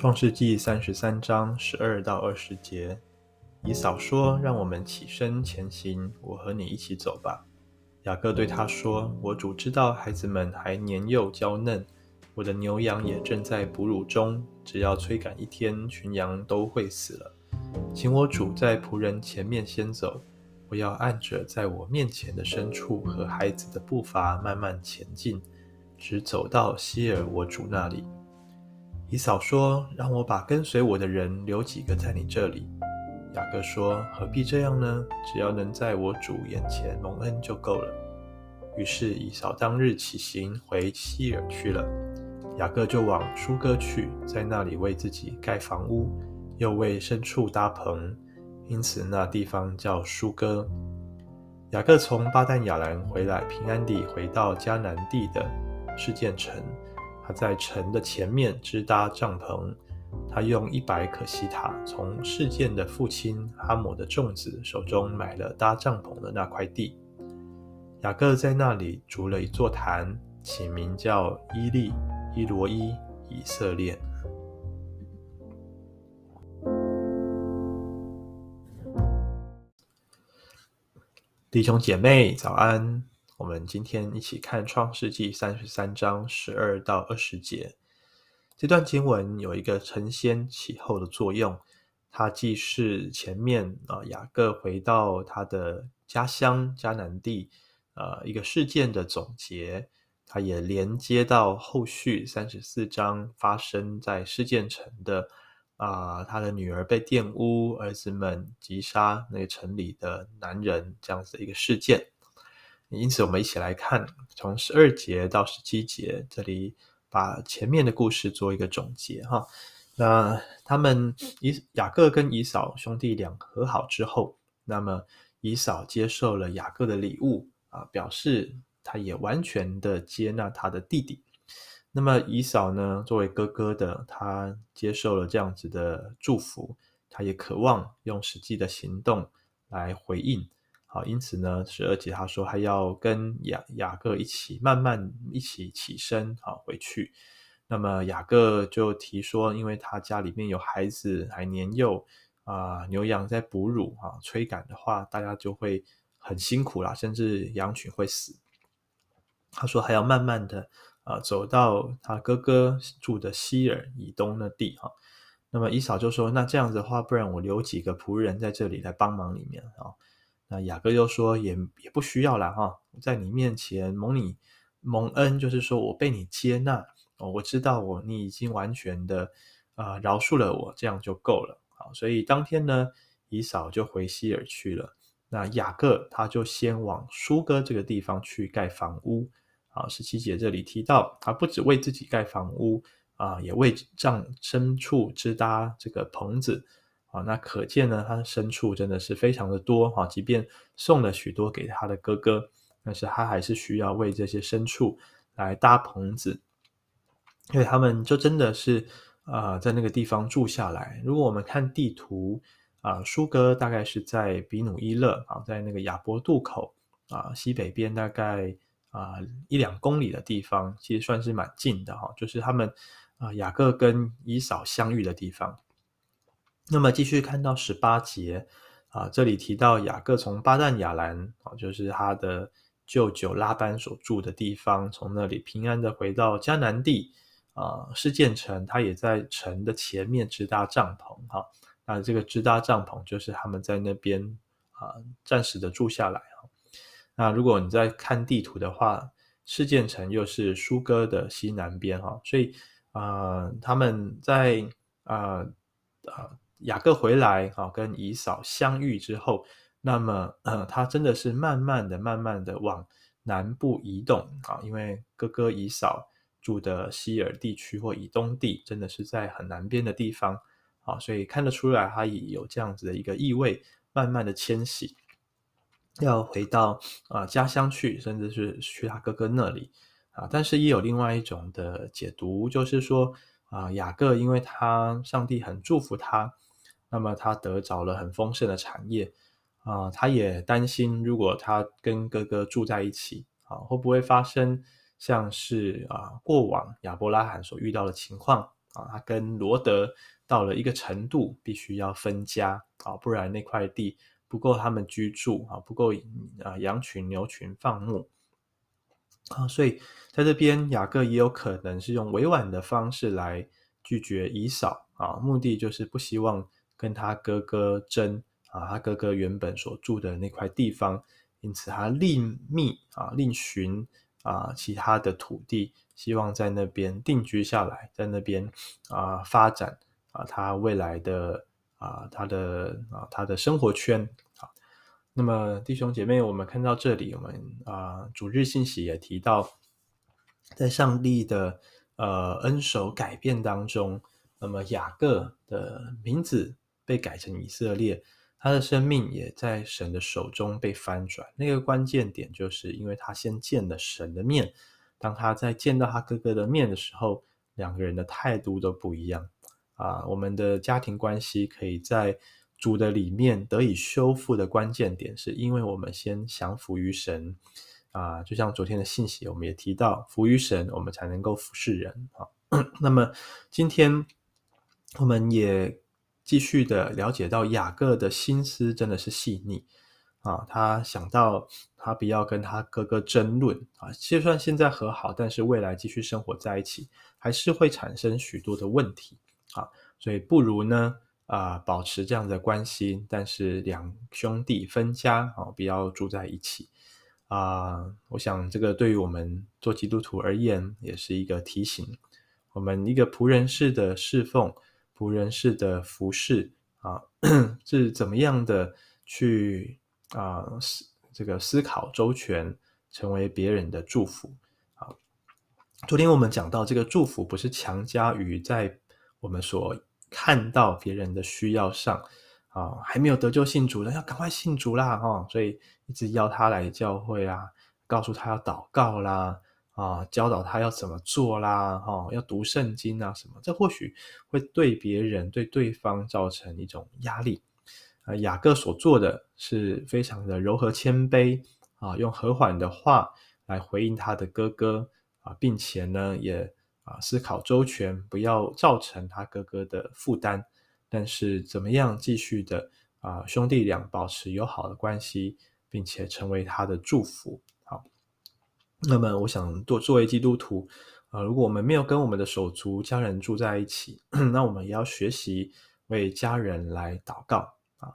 创世记三十三章十二到二十节，以扫说：“让我们起身前行，我和你一起走吧。”雅各对他说：“我主知道孩子们还年幼娇嫩，我的牛羊也正在哺乳中，只要催赶一天，群羊都会死了。请我主在仆人前面先走，我要按着在我面前的牲畜和孩子的步伐慢慢前进，直走到希珥我主那里。”以扫说：“让我把跟随我的人留几个在你这里。”雅各说：“何必这样呢？只要能在我主眼前蒙恩就够了。”于是以扫当日起行回西珥去了。雅各就往舒哥去，在那里为自己盖房屋，又为牲畜搭棚，因此那地方叫舒哥。雅各从巴旦亚兰回来，平安地回到迦南地的示剑城。他在城的前面支搭帐篷，他用一百可西塔从示剑的父亲哈姆的众子手中买了搭帐篷的那块地。雅各在那里筑了一座坛，起名叫伊利伊罗伊以色列。弟兄姐妹，早安。我们今天一起看《创世记》三十三章十二到二十节。这段经文有一个承先启后的作用，它既是前面啊雅各回到他的家乡迦南地，呃一个事件的总结，它也连接到后续三十四章发生在事件城的啊他的女儿被玷污，儿子们击杀那个城里的男人这样子的一个事件。因此，我们一起来看，从十二节到十七节，这里把前面的故事做一个总结哈。那他们以雅各跟以扫兄弟俩和好之后，那么以扫接受了雅各的礼物啊，表示他也完全的接纳他的弟弟。那么以扫呢，作为哥哥的，他接受了这样子的祝福，他也渴望用实际的行动来回应。因此呢，十二节他说还要跟雅雅各一起慢慢一起起身，好回去。那么雅各就提说，因为他家里面有孩子还年幼啊，牛羊在哺乳啊，催赶的话，大家就会很辛苦啦，甚至羊群会死。他说还要慢慢的啊走到他哥哥住的西尔以东的地哈。那么以嫂就说，那这样子的话，不然我留几个仆人在这里来帮忙里面啊。那雅各又说也也不需要了哈，在你面前蒙你蒙恩，就是说我被你接纳哦，我知道我你已经完全的啊、饶恕了我，这样就够了。好，所以当天呢，以扫就回西尔去了。那雅各他就先往苏哥这个地方去盖房屋。啊，十七节这里提到，他不只为自己盖房屋啊，也为帐牲畜支搭这个棚子。啊，那可见呢，他的牲畜真的是非常的多哈。即便送了许多给他的哥哥，但是他还是需要为这些牲畜来搭棚子，因为他们就真的是啊、在那个地方住下来。如果我们看地图啊，疏割大概是在比努伊勒啊，在那个亚伯渡口啊西北边大概啊一两公里的地方，其实算是蛮近的哈。就是他们啊雅各跟以扫相遇的地方。那么继续看到十八节啊，这里提到雅各从巴旦亚兰啊，就是他的舅舅拉班所住的地方，从那里平安的回到迦南地啊，示剑城，他也在城的前面支搭帐篷哈。那这个支搭帐篷就是他们在那边啊暂时的住下来哈。那如果你在看地图的话，示剑城又是疏割的西南边哈，所以啊他们在啊啊。雅各回来啊，跟以扫相遇之后，那么呃，他真的是慢慢的、慢慢的往南部移动啊，因为哥哥以扫住的西尔地区或以东地，真的是在很南边的地方啊，所以看得出来，他也有这样子的一个意味，慢慢的迁徙，要回到啊家乡去，甚至是去他哥哥那里啊。但是也有另外一种的解读，就是说啊，雅各因为他上帝很祝福他。那么他得着了很丰盛的产业啊、他也担心，如果他跟哥哥住在一起啊，会不会发生像是啊过往亚伯拉罕所遇到的情况啊，他跟罗德到了一个程度，必须要分家啊，不然那块地不够他们居住啊，不够啊羊群牛群放牧。啊，所以在这边雅各也有可能是用委婉的方式来拒绝以扫啊，目的就是不希望跟他哥哥争啊，他哥哥原本所住的那块地方，因此他另觅啊，另寻啊其他的土地。希望在那边定居下来，在那边啊发展啊他未来的啊他的啊他的生活圈啊。那么弟兄姐妹，我们看到这里，我们啊主日信息也提到，在上帝的呃恩手改变当中，那么雅各的名字被改成以色列，他的生命也在神的手中被翻转。那个关键点就是因为他先见了神的面。当他在见到他哥哥的面的时候，两个人的态度都不一样啊。我们的家庭关系可以在主的里面得以修复的关键点，是因为我们先降服于神啊。就像昨天的信息，我们也提到，服于神，我们才能够服侍人啊。那么今天我们也继续的了解到雅各的心思真的是细腻。啊，他想到他不要跟他哥哥争论啊，就算现在和好，但是未来继续生活在一起，还是会产生许多的问题啊，所以不如呢啊，保持这样的关系，但是两兄弟分家啊，不要住在一起啊。我想这个对于我们做基督徒而言，也是一个提醒，我们一个仆人式的侍奉，仆人式的服侍啊，是怎么样的去。啊，思这个思考周全，成为别人的祝福。啊，昨天我们讲到，这个祝福不是强加于在我们所看到别人的需要上。啊，还没有得救信主的，要赶快信主啦！哈，所以一直邀他来教会啊，告诉他要祷告啦，啊，教导他要怎么做啦，哈，要读圣经啊什么。这或许会对别人、对对方造成一种压力。啊，雅各所做的是非常的柔和谦卑啊，用和缓的话来回应他的哥哥啊，并且呢，也啊思考周全，不要造成他哥哥的负担。但是怎么样继续的啊，兄弟俩保持友好的关系，并且成为他的祝福。那么我想作作为基督徒啊，如果我们没有跟我们的手足家人住在一起，那我们也要学习为家人来祷告啊。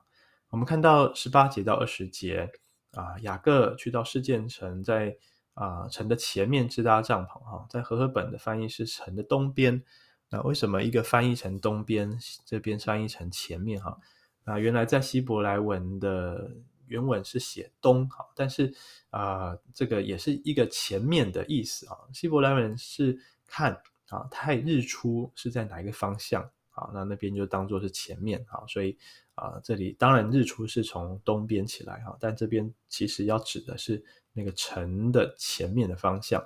我们看到十八节到二十节啊，雅各去到示剑城，在啊城的前面支搭帐篷哈，在和合本的翻译是城的东边。那为什么一个翻译成东边，这边翻译成前面哈？那原来在希伯来文的原文是写东哈，但是啊这个也是一个前面的意思啊。希伯来文是看啊太日出是在哪一个方向啊？那那边就当做是前面啊，所以。啊，这里当然日出是从东边起来哈，但这边其实要指的是那个城的前面的方向。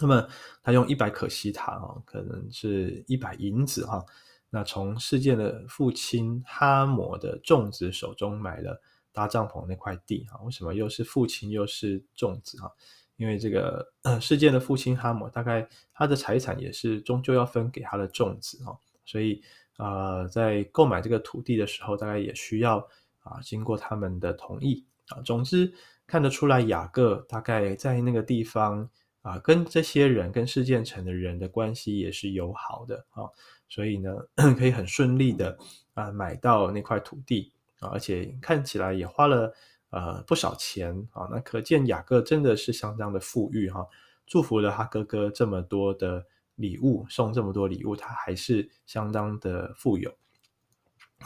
那么他用一百可西塔啊，可能是一百银子哈，那从示剑的父亲哈摩的众子手中买了搭帐篷那块地哈。为什么又是父亲又是众子啊？因为这个呃示剑的父亲哈摩大概他的财产也是终究要分给他的众子啊，所以。啊、呃，在购买这个土地的时候，大概也需要啊经过他们的同意啊。总之看得出来，雅各大概在那个地方啊，跟这些人、跟事件城的人的关系也是友好的啊，所以呢，可以很顺利的啊买到那块土地啊，而且看起来也花了呃不少钱啊。那可见雅各真的是相当的富裕哈、祝福了他哥哥这么多的。礼物送这么多礼物，他还是相当的富有。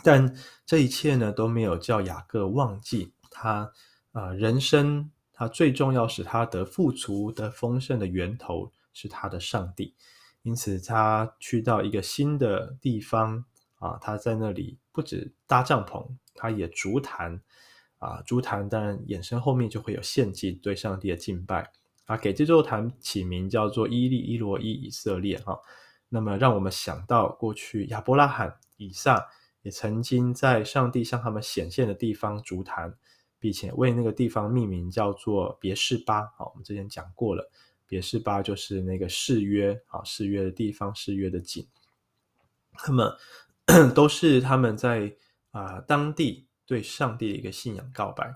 但这一切呢，都没有叫雅各忘记他啊、人生他最重要使他得富足、的丰盛的源头是他的上帝。因此，他去到一个新的地方啊，他在那里不止搭帐篷，他也筑坛啊，筑坛当然衍生后面就会有献祭对上帝的敬拜。啊，给这座坛起名叫做伊利伊罗伊以色列哈，那么让我们想到过去亚伯拉罕、以撒也曾经在上帝向他们显现的地方筑坛，并且为那个地方命名叫做别是巴。好，我们之前讲过了，别是巴就是那个誓约啊，誓约的地方，誓约的井。那么 都是他们在啊、当地对上帝的一个信仰告白。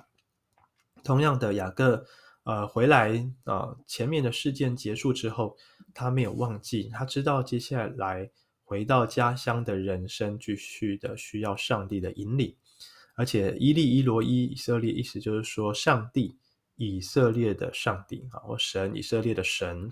同样的，雅各呃回来啊、呃，前面的事件结束之后，他没有忘记，他知道接下来回到家乡的人生继续的需要上帝的引领。而且伊利伊罗伊以色列，意思就是说上帝以色列的上帝啊，或神以色列的神。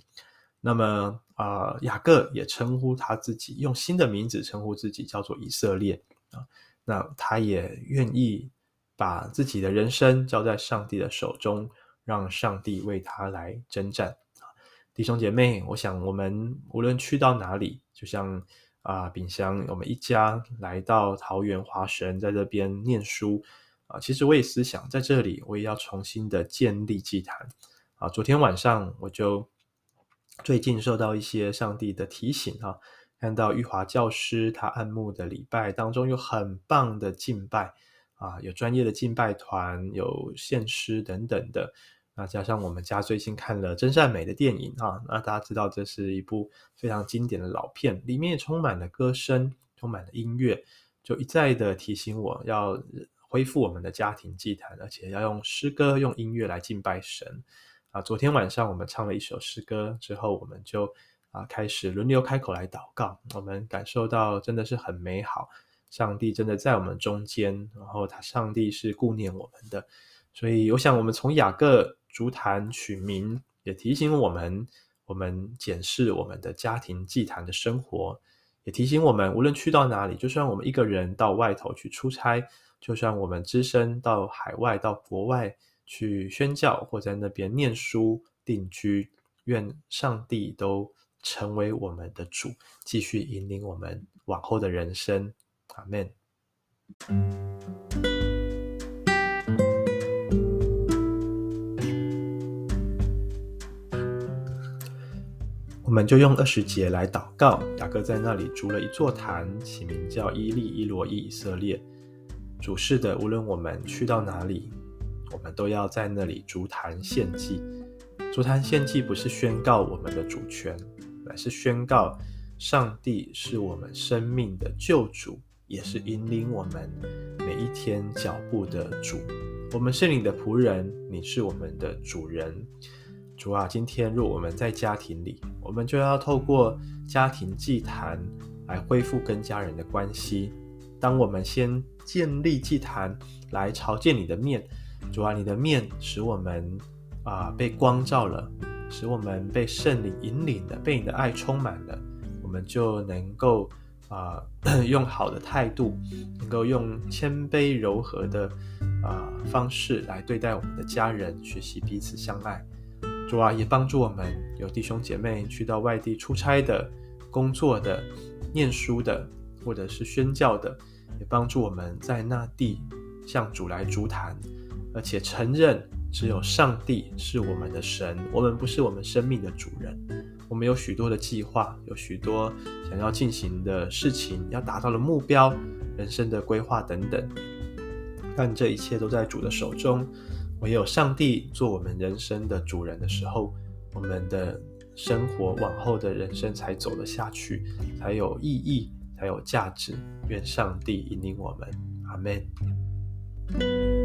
那么啊、雅各也称呼他自己用新的名字称呼自己，叫做以色列啊。那他也愿意把自己的人生交在上帝的手中，让上帝为他来征战。弟兄姐妹，我想我们无论去到哪里，就像。啊，秉祥，我们一家来到桃园华神，在这边念书啊。其实我也思想在这里，我也要重新的建立祭坛啊。昨天晚上我就最近受到一些上帝的提醒啊，看到玉华教师他按牧的礼拜当中有很棒的敬拜啊，有专业的敬拜团，有献诗等等的。那加上我们家最近看了真善美的电影啊，那大家知道这是一部非常经典的老片，里面也充满了歌声，充满了音乐，就一再的提醒我要恢复我们的家庭祭坛，而且要用诗歌、用音乐来敬拜神啊。昨天晚上我们唱了一首诗歌之后，我们就啊开始轮流开口来祷告，我们感受到真的是很美好，上帝真的在我们中间，然后他上帝是顾念我们的，所以我想我们从雅各。筑坛取名，也提醒我们，我们检视我们的家庭祭坛的生活，也提醒我们，无论去到哪里，就算我们一个人到外头去出差，就算我们只身到海外、到国外去宣教，或在那边念书定居，愿上帝都成为我们的主，继续引领我们往后的人生。阿门。我们就用二十节来祷告。雅各在那里筑了一座坛，起名叫伊利伊罗伊以色列。主是的，无论我们去到哪里，我们都要在那里筑坛献祭。筑坛献祭不是宣告我们的主权，乃是宣告上帝是我们生命的救主，也是引领我们每一天脚步的主。我们是你的仆人，你是我们的主人。主啊，今天若我们在家庭里，我们就要透过家庭祭坛来恢复跟家人的关系。当我们先建立祭坛来朝见你的面，主啊，你的面使我们啊、被光照了，使我们被圣灵引领的，被你的爱充满了，我们就能够啊、用好的态度，能够用谦卑柔和的啊、方式来对待我们的家人，学习彼此相爱。主啊，也帮助我们有弟兄姐妹去到外地出差的、工作的、念书的，或者是宣教的，也帮助我们在那地向主来筑坛，而且承认只有上帝是我们的神，我们不是我们生命的主人。我们有许多的计划，有许多想要进行的事情，要达到的目标、人生的规划等等，但这一切都在主的手中。唯有上帝做我们人生的主人的时候，我们的生活往后的人生才走得下去，才有意义，才有价值。愿上帝引领我们，阿门。